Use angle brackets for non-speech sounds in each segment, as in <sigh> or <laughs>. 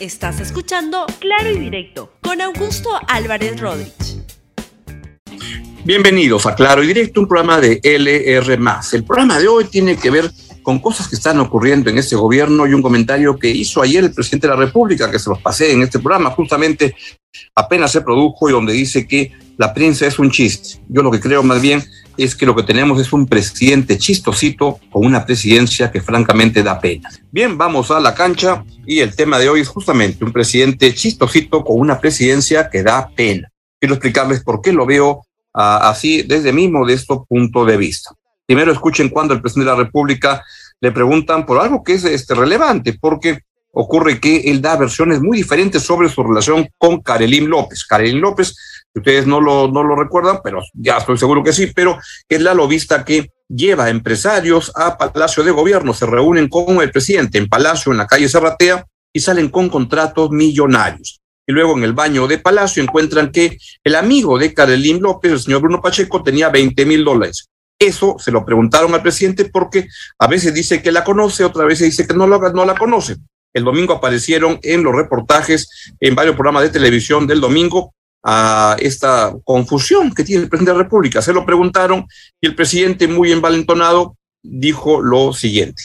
Estás escuchando Claro y Directo con Augusto Álvarez Rodríguez. Bienvenidos a Claro y Directo, un programa de LR. El programa de hoy tiene que ver con cosas que están ocurriendo en este gobierno y un comentario que hizo ayer el presidente de la República, que se los pasé en este programa, justamente apenas se produjo y donde dice que la prensa es un chiste. Yo lo que creo más bien es que lo que tenemos es un presidente chistosito con una presidencia que francamente da pena. Bien, vamos a la cancha y el tema de hoy es justamente un presidente chistosito con una presidencia que da pena. Quiero explicarles por qué lo veo ah, así desde mi modesto punto de vista. Primero escuchen cuando el presidente de la República le preguntan por algo que es este, relevante, porque ocurre que él da versiones muy diferentes sobre su relación con Karelín López. Karelín López ustedes no lo, no lo recuerdan, pero ya estoy seguro que sí, pero es la lobista que lleva empresarios a Palacio de Gobierno, se reúnen con el presidente en Palacio, en la calle Serratea, y salen con contratos millonarios. Y luego en el baño de Palacio encuentran que el amigo de Carolín López, el señor Bruno Pacheco, tenía 20 mil dólares. Eso se lo preguntaron al presidente porque a veces dice que la conoce, otra vez dice que no la, no la conoce. El domingo aparecieron en los reportajes en varios programas de televisión del domingo a esta confusión que tiene el presidente de la República. Se lo preguntaron y el presidente, muy envalentonado, dijo lo siguiente.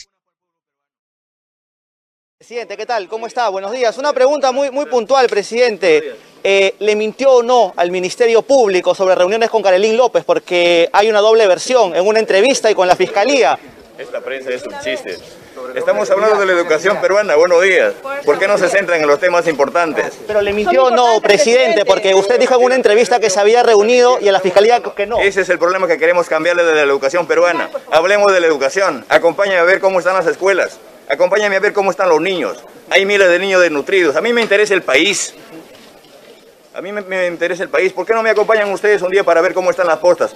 Presidente, ¿qué tal? ¿Cómo está? Buenos días. Una pregunta muy, muy puntual, presidente. Eh, ¿Le mintió o no al Ministerio Público sobre reuniones con Carolín López? Porque hay una doble versión en una entrevista y con la Fiscalía. Esta prensa es un chiste. Estamos hablando de la educación peruana, buenos días. ¿Por qué no se centran en los temas importantes? Pero le mintió no, presidente, porque usted dijo en una entrevista que se había reunido y a la fiscalía que no. Ese es el problema que queremos cambiarle de la educación peruana. Hablemos de la educación. Acompáñame a ver cómo están las escuelas. Acompáñame a ver cómo están los niños. Hay miles de niños desnutridos. A mí me interesa el país. A mí me, interesa el país. ¿Por qué no me acompañan ustedes un día para ver cómo están las postas?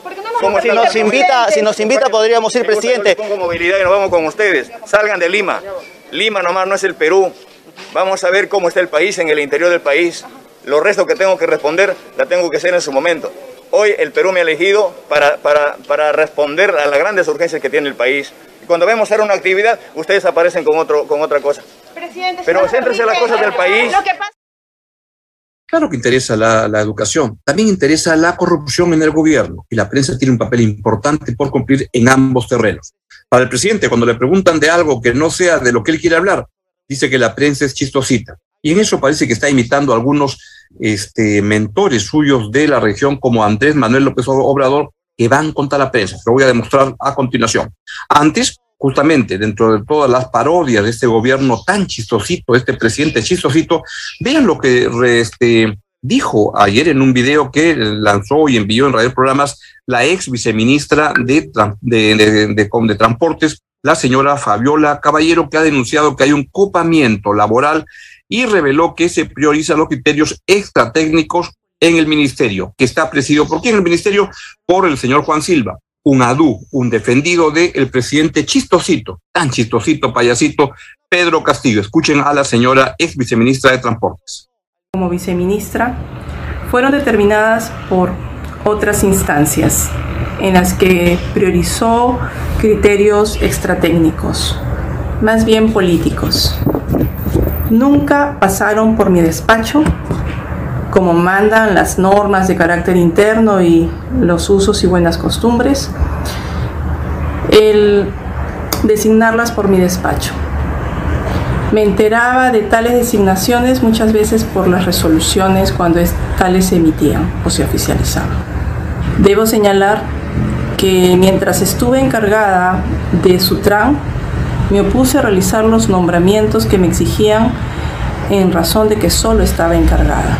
si nos invita, si nos invita podríamos ir, presidente. Pongo movilidad y nos vamos con ustedes. Salgan de Lima. Lima nomás no es el Perú. Vamos a ver cómo está el país en el interior del país. Lo resto que tengo que responder la tengo que hacer en su momento. Hoy el Perú me ha elegido para, para, para responder a las grandes urgencias que tiene el país. Y cuando vemos hacer una actividad, ustedes aparecen con, otro, con otra cosa. Pero céntrese en las cosas del país. Claro que interesa la, educación, también interesa la corrupción en el gobierno y la prensa tiene un papel importante por cumplir en ambos terrenos. Para el presidente, cuando le preguntan de algo que no sea de lo que él quiere hablar, dice que la prensa es chistosita. Y en eso parece que está imitando a algunos este, mentores suyos de la región, como Andrés Manuel López Obrador, que van contra la prensa. Lo voy a demostrar a continuación. Antes, justamente dentro de todas las parodias de este gobierno tan chistosito, este presidente chistosito, vean lo que este, dijo ayer en un video que lanzó y envió en radio programas la ex viceministra de, de, de, de, Transportes, la señora Fabiola Caballero, que ha denunciado que hay un copamiento laboral y reveló que se priorizan los criterios extratécnicos en el ministerio, que está presidido por quién el ministerio, por el señor Juan Silva un adú, un defendido del presidente chistosito, tan chistosito, payasito, Pedro Castillo. Escuchen a la señora ex viceministra de Transportes. Como viceministra, fueron determinadas por otras instancias en las que priorizó criterios extratécnicos, más bien políticos. Nunca pasaron por mi despacho como mandan las normas de carácter interno y los usos y buenas costumbres, el designarlas por mi despacho. Me enteraba de tales designaciones muchas veces por las resoluciones cuando tales se emitían o se oficializaban. Debo señalar que mientras estuve encargada de Sutran, me opuse a realizar los nombramientos que me exigían en razón de que solo estaba encargada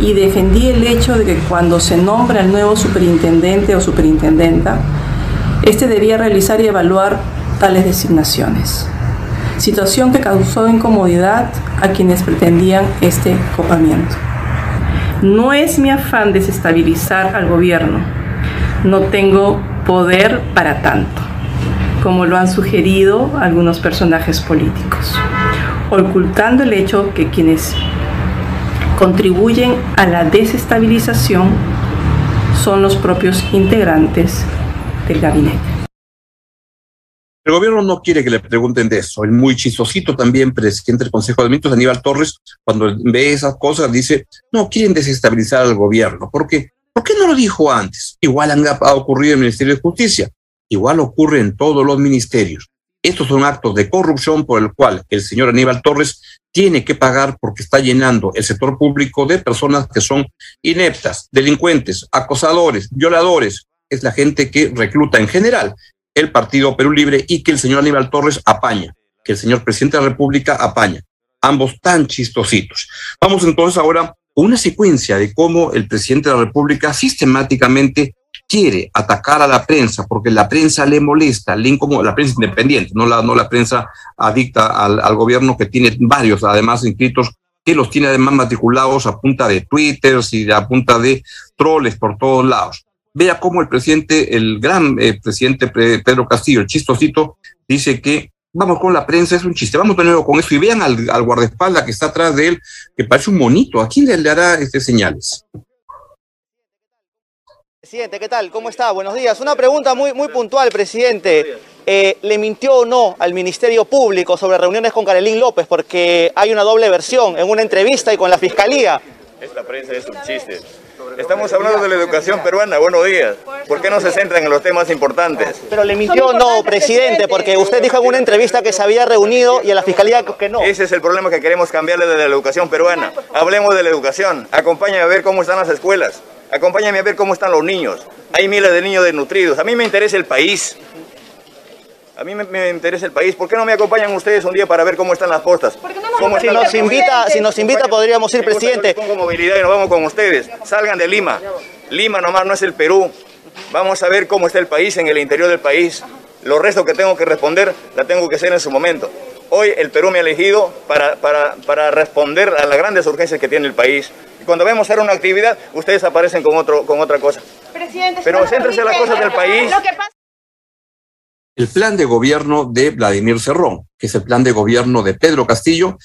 y defendí el hecho de que cuando se nombra el nuevo superintendente o superintendenta, este debía realizar y evaluar tales designaciones. Situación que causó incomodidad a quienes pretendían este copamiento. No es mi afán desestabilizar al gobierno. No tengo poder para tanto, como lo han sugerido algunos personajes políticos, ocultando el hecho que quienes contribuyen a la desestabilización son los propios integrantes del gabinete. El gobierno no quiere que le pregunten de eso. El muy chistosito también, presidente del Consejo de Ministros, Aníbal Torres, cuando ve esas cosas, dice, no, quieren desestabilizar al gobierno. ¿Por qué? ¿Por qué no lo dijo antes? Igual ha ocurrido en el Ministerio de Justicia. Igual ocurre en todos los ministerios. Estos son actos de corrupción por el cual el señor Aníbal Torres tiene que pagar porque está llenando el sector público de personas que son ineptas, delincuentes, acosadores, violadores. Es la gente que recluta en general el Partido Perú Libre y que el señor Aníbal Torres apaña, que el señor presidente de la República apaña. Ambos tan chistositos. Vamos entonces ahora una secuencia de cómo el presidente de la República sistemáticamente quiere atacar a la prensa porque la prensa le molesta, le incomoda, la prensa independiente, no la, no la prensa adicta al, al gobierno que tiene varios, además, inscritos que los tiene además matriculados a punta de Twitter y a punta de troles por todos lados vea cómo el presidente, el gran eh, presidente Pedro Castillo, el chistosito, dice que vamos con la prensa, es un chiste, vamos de nuevo con eso y vean al, al guardaespaldas que está atrás de él, que parece un monito, ¿a quién le, hará este señales? Presidente, ¿qué tal? ¿Cómo está? Buenos días. Una pregunta muy, muy puntual, presidente. Eh, ¿Le mintió o no al Ministerio Público sobre reuniones con Carolín López? Porque hay una doble versión en una entrevista y con la Fiscalía. Esta prensa es un chiste. Estamos hablando de la educación peruana, buenos días. ¿Por qué no se centran en los temas importantes? Pero le mintió no, presidente, porque usted dijo en una entrevista que se había reunido y a la fiscalía que no. Ese es el problema que queremos cambiarle de la educación peruana. Hablemos de la educación. Acompáñame a ver cómo están las escuelas. Acompáñame a ver cómo están los niños. Hay miles de niños desnutridos. A mí me interesa el país. A mí me, interesa el país. ¿Por qué no me acompañan ustedes un día para ver cómo están las postas? si, nos invita, si nos invita, podríamos ir, presidente. Pongo movilidad y nos vamos con ustedes. Salgan de Lima. Lima nomás no es el Perú. Vamos a ver cómo está el país en el interior del país. Los restos que tengo que responder la tengo que hacer en su momento. Hoy el Perú me ha elegido para, para, para responder a las grandes urgencias que tiene el país. Cuando vemos hacer una actividad, ustedes aparecen con, otro, con otra cosa. Presidente, Pero céntrese en las cosas del país el plan de gobierno de Vladimir Cerrón, que es el plan de gobierno de Pedro Castillo,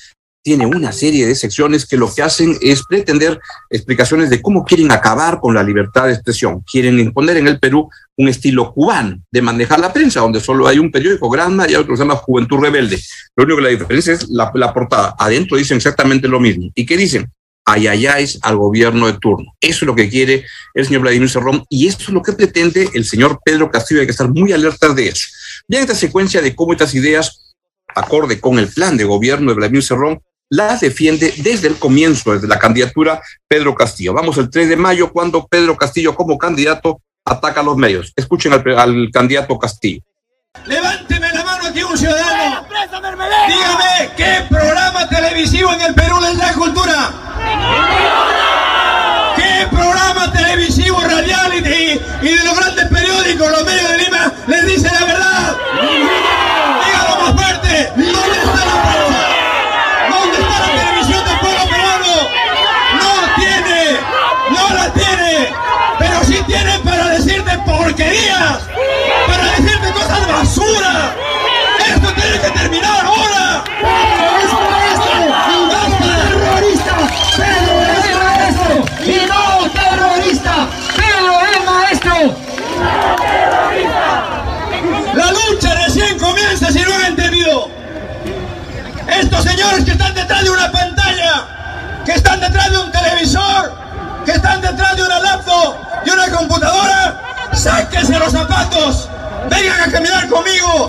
tiene una serie de secciones que lo que hacen es pretender explicaciones de cómo quieren acabar con la libertad de expresión. Quieren imponer en el Perú un estilo cubano de manejar la prensa, donde solo hay un periódico, Granma, y otro que se llama Juventud Rebelde. Lo único que la diferencia es la, la portada. Adentro dicen exactamente lo mismo. ¿Y qué dicen? Ayayáis al gobierno de turno. Eso es lo que quiere el señor Vladimir Cerrón y eso es lo que pretende el señor Pedro Castillo. Hay que estar muy alerta de eso. Vean esta secuencia de cómo estas ideas, acorde con el plan de gobierno de Vladimir Cerrón, las defiende desde el comienzo, desde la candidatura Pedro Castillo. Vamos el 3 de mayo, cuando Pedro Castillo como candidato ataca a los medios. Escuchen al, al candidato Castillo. Levánteme aquí un ciudadano. Dígame, ¿qué programa televisivo en el Perú les da cultura? ¿Qué programa televisivo, radial y de los grandes periódicos, los medios de Lima, les dice la verdad? De una computadora, sáquense los zapatos, vengan a caminar conmigo.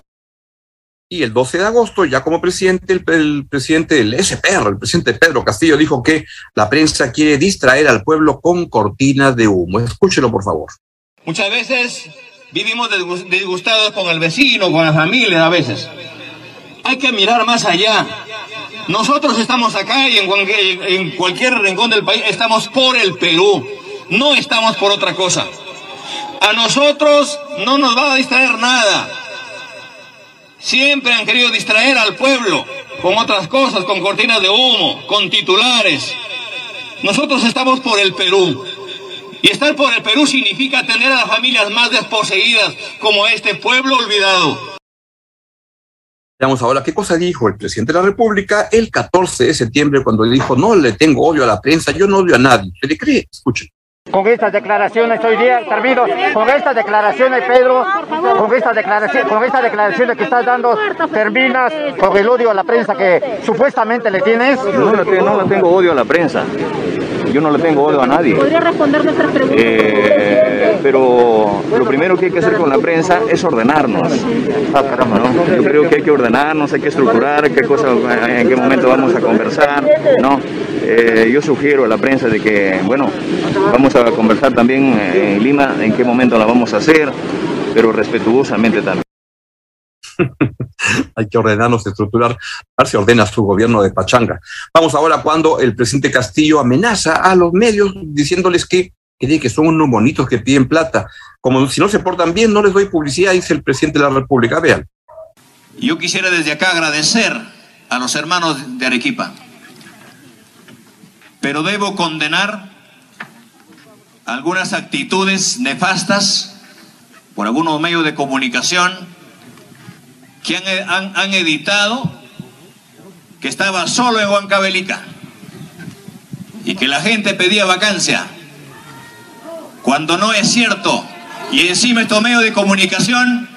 Y el 12 de agosto, ya como presidente, el, el, presidente del SPR, el presidente Pedro Castillo, dijo que la prensa quiere distraer al pueblo con cortinas de humo. Escúchelo, por favor. Muchas veces vivimos disgustados con el vecino, con la familia a veces. Hay que mirar más allá. Nosotros estamos acá y en cualquier, en cualquier rincón del país estamos por el Perú, no estamos por otra cosa. A nosotros no nos va a distraer nada. Siempre han querido distraer al pueblo con otras cosas, con cortinas de humo, con titulares. Nosotros estamos por el Perú. Y estar por el Perú significa tener a las familias más desposeídas como este pueblo olvidado. Veamos ahora qué cosa dijo el presidente de la República el 14 de septiembre cuando dijo no le tengo odio a la prensa, yo no odio a nadie. ¿Se le cree? Escuchen. Con estas declaraciones hoy día, termino, con estas declaraciones, Pedro, con estas declaraciones, con estas declaraciones que estás dando, terminas con el odio a la prensa que supuestamente le tienes. No, no, no tengo odio a la prensa. Yo no le tengo odio a nadie. ¿Podría responder nuestras preguntas? Eh, pero lo primero que hay que hacer con la prensa es ordenarnos. Ah, caramba, ¿no? Yo creo que hay que ordenarnos, hay que estructurar qué cosa, en qué momento vamos a conversar, ¿no? Eh, yo sugiero a la prensa de que, bueno, vamos a conversar también en Lima en qué momento la vamos a hacer, pero respetuosamente también. <laughs> Hay que ordenarnos, estructurar, a ver si ordena su gobierno de pachanga. Vamos ahora cuando el presidente Castillo amenaza a los medios diciéndoles que, que, que son unos bonitos que piden plata. Como si no se portan bien, no les doy publicidad, dice el presidente de la República. Vean. Yo quisiera desde acá agradecer a los hermanos de Arequipa, pero debo condenar algunas actitudes nefastas por algunos medios de comunicación que han, han, han editado que estaba solo en Huancavelica y que la gente pedía vacancia, cuando no es cierto. Y encima estos medios de comunicación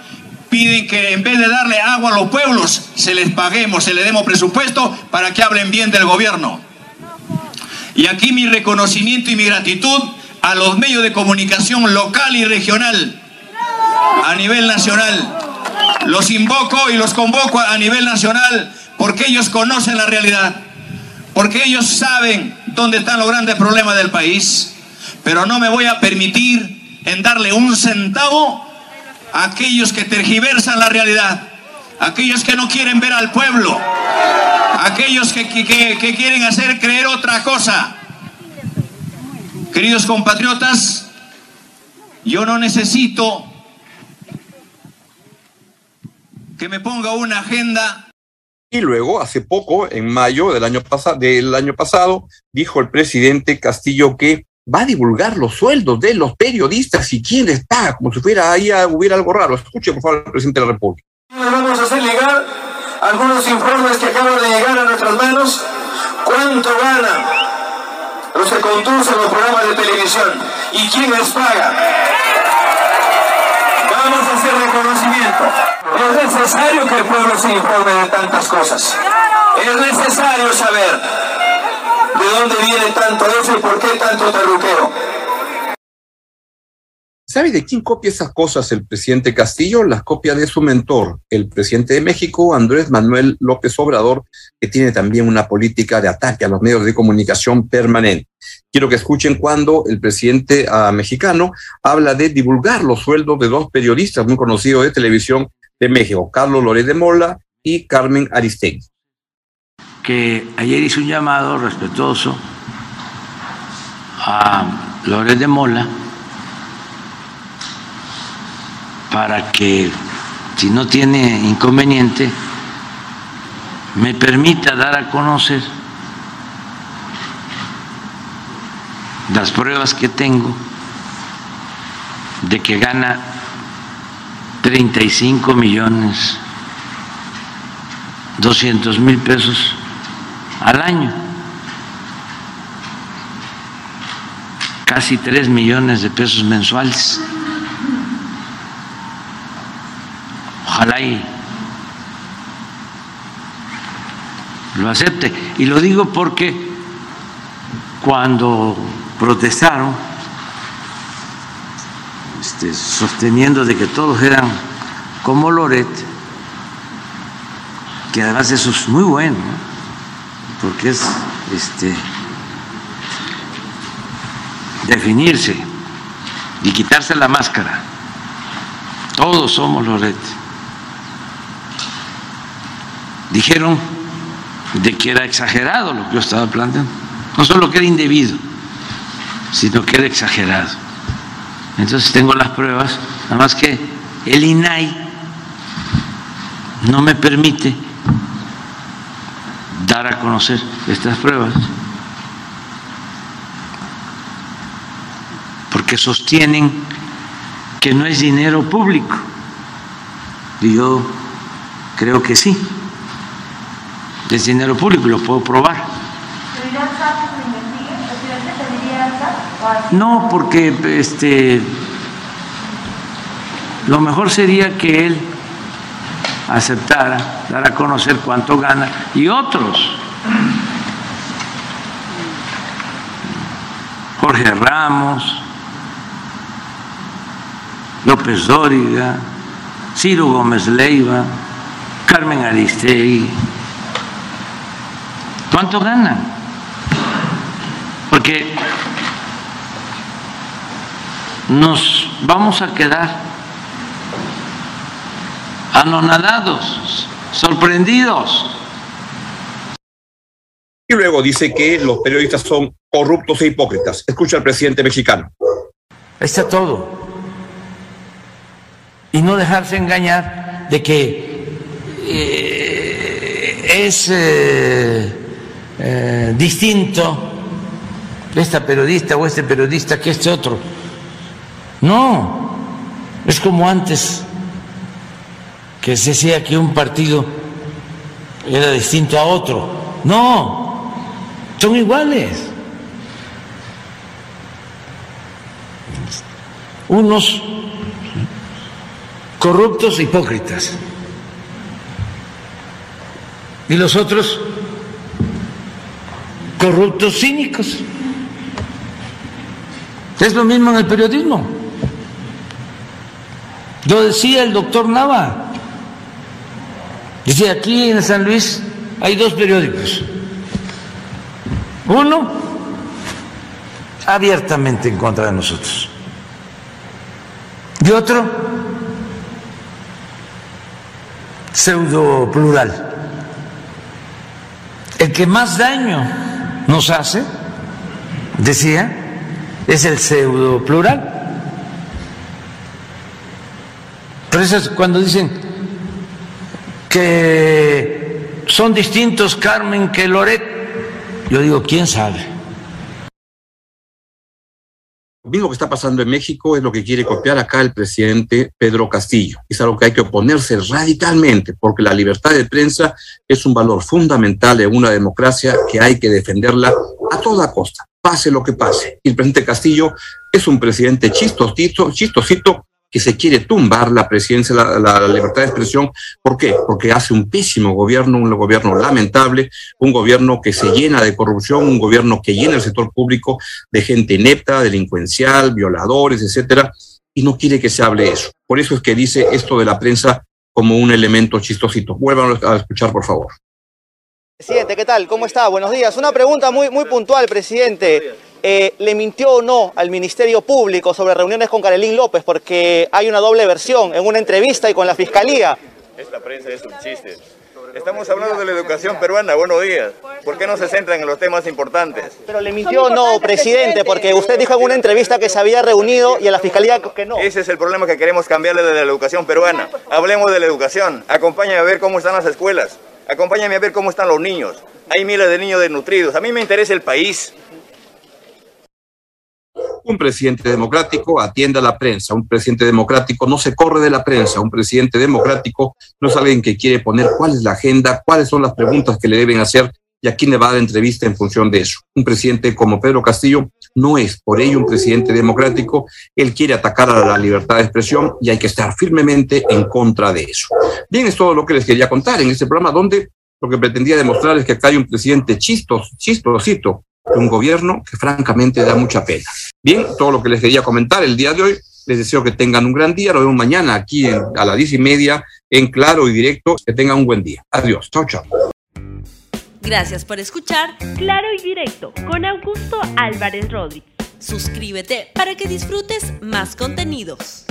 piden que en vez de darle agua a los pueblos, se les paguemos, se les demos presupuesto para que hablen bien del gobierno. Y aquí mi reconocimiento y mi gratitud a los medios de comunicación local y regional, a nivel nacional. Los invoco y los convoco a nivel nacional porque ellos conocen la realidad, porque ellos saben dónde están los grandes problemas del país, pero no me voy a permitir en darle un centavo a aquellos que tergiversan la realidad, aquellos que no quieren ver al pueblo, aquellos que, que, que quieren hacer creer otra cosa. Queridos compatriotas, yo no necesito que me ponga una agenda. Y luego, hace poco, en mayo del año, del año pasado, dijo el presidente Castillo que va a divulgar los sueldos de los periodistas y quién está, como si fuera ahí hubiera algo raro. Escuche, por favor, al presidente de la República. Vamos a hacer llegar algunos informes que acaban de llegar a nuestras manos. ¿Cuánto gana los que conducen los programas de televisión? ¿Y quién les paga? Vamos a hacer reconocimiento. Es necesario que el pueblo se informe de tantas cosas. Es necesario saber de dónde viene tanto eso y por qué tanto terruqueo. ¿Sabe de quién copia esas cosas el presidente Castillo? Las copia de su mentor, el presidente de México, Andrés Manuel López Obrador, que tiene también una política de ataque a los medios de comunicación permanente. Quiero que escuchen cuando el presidente uh, mexicano habla de divulgar los sueldos de dos periodistas muy conocidos de televisión de México, Carlos Loret de Mola y Carmen Aristegui. Que ayer hizo un llamado respetuoso a Loret de Mola para que, si no tiene inconveniente, me permita dar a conocer las pruebas que tengo de que gana 35 millones 200 mil pesos al año, casi 3 millones de pesos mensuales. Ojalá y lo acepte. Y lo digo porque cuando protestaron, este, sosteniendo de que todos eran como Loret, que además eso es muy bueno, porque es este, definirse y quitarse la máscara. Todos somos Loret. Dijeron de que era exagerado lo que yo estaba planteando. No solo que era indebido, sino que era exagerado. Entonces tengo las pruebas, nada más que el INAI no me permite dar a conocer estas pruebas porque sostienen que no es dinero público. Y yo creo que sí, es dinero público lo puedo probar. No, porque este lo mejor sería que él aceptara dar a conocer cuánto gana y otros. Jorge Ramos, López Dóriga, Ciro Gómez Leiva, Carmen Aristegui. ¿Cuánto ganan? Porque nos vamos a quedar anonadados, sorprendidos. Y luego dice que los periodistas son corruptos e hipócritas. Escucha al presidente mexicano. Está todo. Y no dejarse engañar de que eh, es eh, eh, distinto esta periodista o este periodista que este otro. No, es como antes que se decía que un partido era distinto a otro. No, son iguales. Unos corruptos e hipócritas. Y los otros corruptos cínicos. Es lo mismo en el periodismo. Lo decía el doctor Nava. Aquí en San Luis hay dos periódicos. Uno abiertamente en contra de nosotros. Y otro pseudo plural. El que más daño nos hace, decía, es el pseudo plural. Por eso es cuando dicen que son distintos Carmen que Loret, yo digo, ¿quién sabe? Lo mismo que está pasando en México es lo que quiere copiar acá el presidente Pedro Castillo. Es algo que hay que oponerse radicalmente, porque la libertad de prensa es un valor fundamental en una democracia que hay que defenderla a toda costa, pase lo que pase. Y el presidente Castillo es un presidente chistosito, chistosito que se quiere tumbar la presidencia, la, la, libertad de expresión. ¿Por qué? Porque hace un pésimo gobierno, un gobierno lamentable, un gobierno que se llena de corrupción, un gobierno que llena el sector público de gente inepta, delincuencial, violadores, etcétera, y no quiere que se hable eso. Por eso es que dice esto de la prensa como un elemento chistosito. Vuelvan a escuchar, por favor. Presidente, ¿qué tal? ¿Cómo está? Buenos días. Una pregunta muy, muy puntual, presidente. Eh, ¿Le mintió o no al Ministerio Público sobre reuniones con Carolín López? Porque hay una doble versión en una entrevista y con la Fiscalía. Esta prensa es un chiste. Estamos hablando de la educación peruana. Buenos días. ¿Por qué no se centran en los temas importantes? Pero le mintió o no, presidente, porque usted dijo en una entrevista que se había reunido y a la Fiscalía que no. Ese es el problema que queremos cambiarle de la educación peruana. Hablemos de la educación. Acompáñame a ver cómo están las escuelas. Acompáñame a ver cómo están los niños. Hay miles de niños desnutridos. A mí me interesa el país. Un presidente democrático atiende a la prensa, un presidente democrático no se corre de la prensa, un presidente democrático no es alguien que quiere poner cuál es la agenda, cuáles son las preguntas que le deben hacer y a quién le va a dar entrevista en función de eso. Un presidente como Pedro Castillo no es por ello un presidente democrático, él quiere atacar a la libertad de expresión y hay que estar firmemente en contra de eso. Bien, es todo lo que les quería contar en este programa donde lo que pretendía demostrar es que acá hay un presidente chistos, chistosito, de un gobierno que francamente da mucha pena. Bien, todo lo que les quería comentar el día de hoy. Les deseo que tengan un gran día. Nos vemos mañana aquí a las diez y media en claro y directo. Que tengan un buen día. Adiós. Chao, chao. Gracias por escuchar Claro y Directo con Augusto Álvarez Rodríguez. Suscríbete para que disfrutes más contenidos.